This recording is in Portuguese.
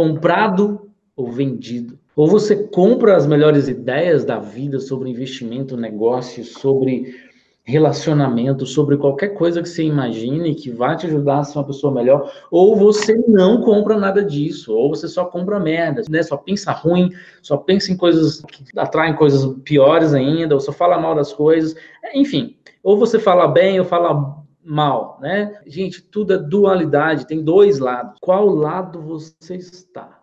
comprado ou vendido. Ou você compra as melhores ideias da vida sobre investimento, negócio, sobre relacionamento, sobre qualquer coisa que você imagine que vai te ajudar a ser uma pessoa melhor, ou você não compra nada disso, ou você só compra merda, né? Só pensa ruim, só pensa em coisas que atraem coisas piores ainda, ou só fala mal das coisas, enfim. Ou você fala bem ou fala mal, né? Gente, tudo é dualidade, tem dois lados. Qual lado você está?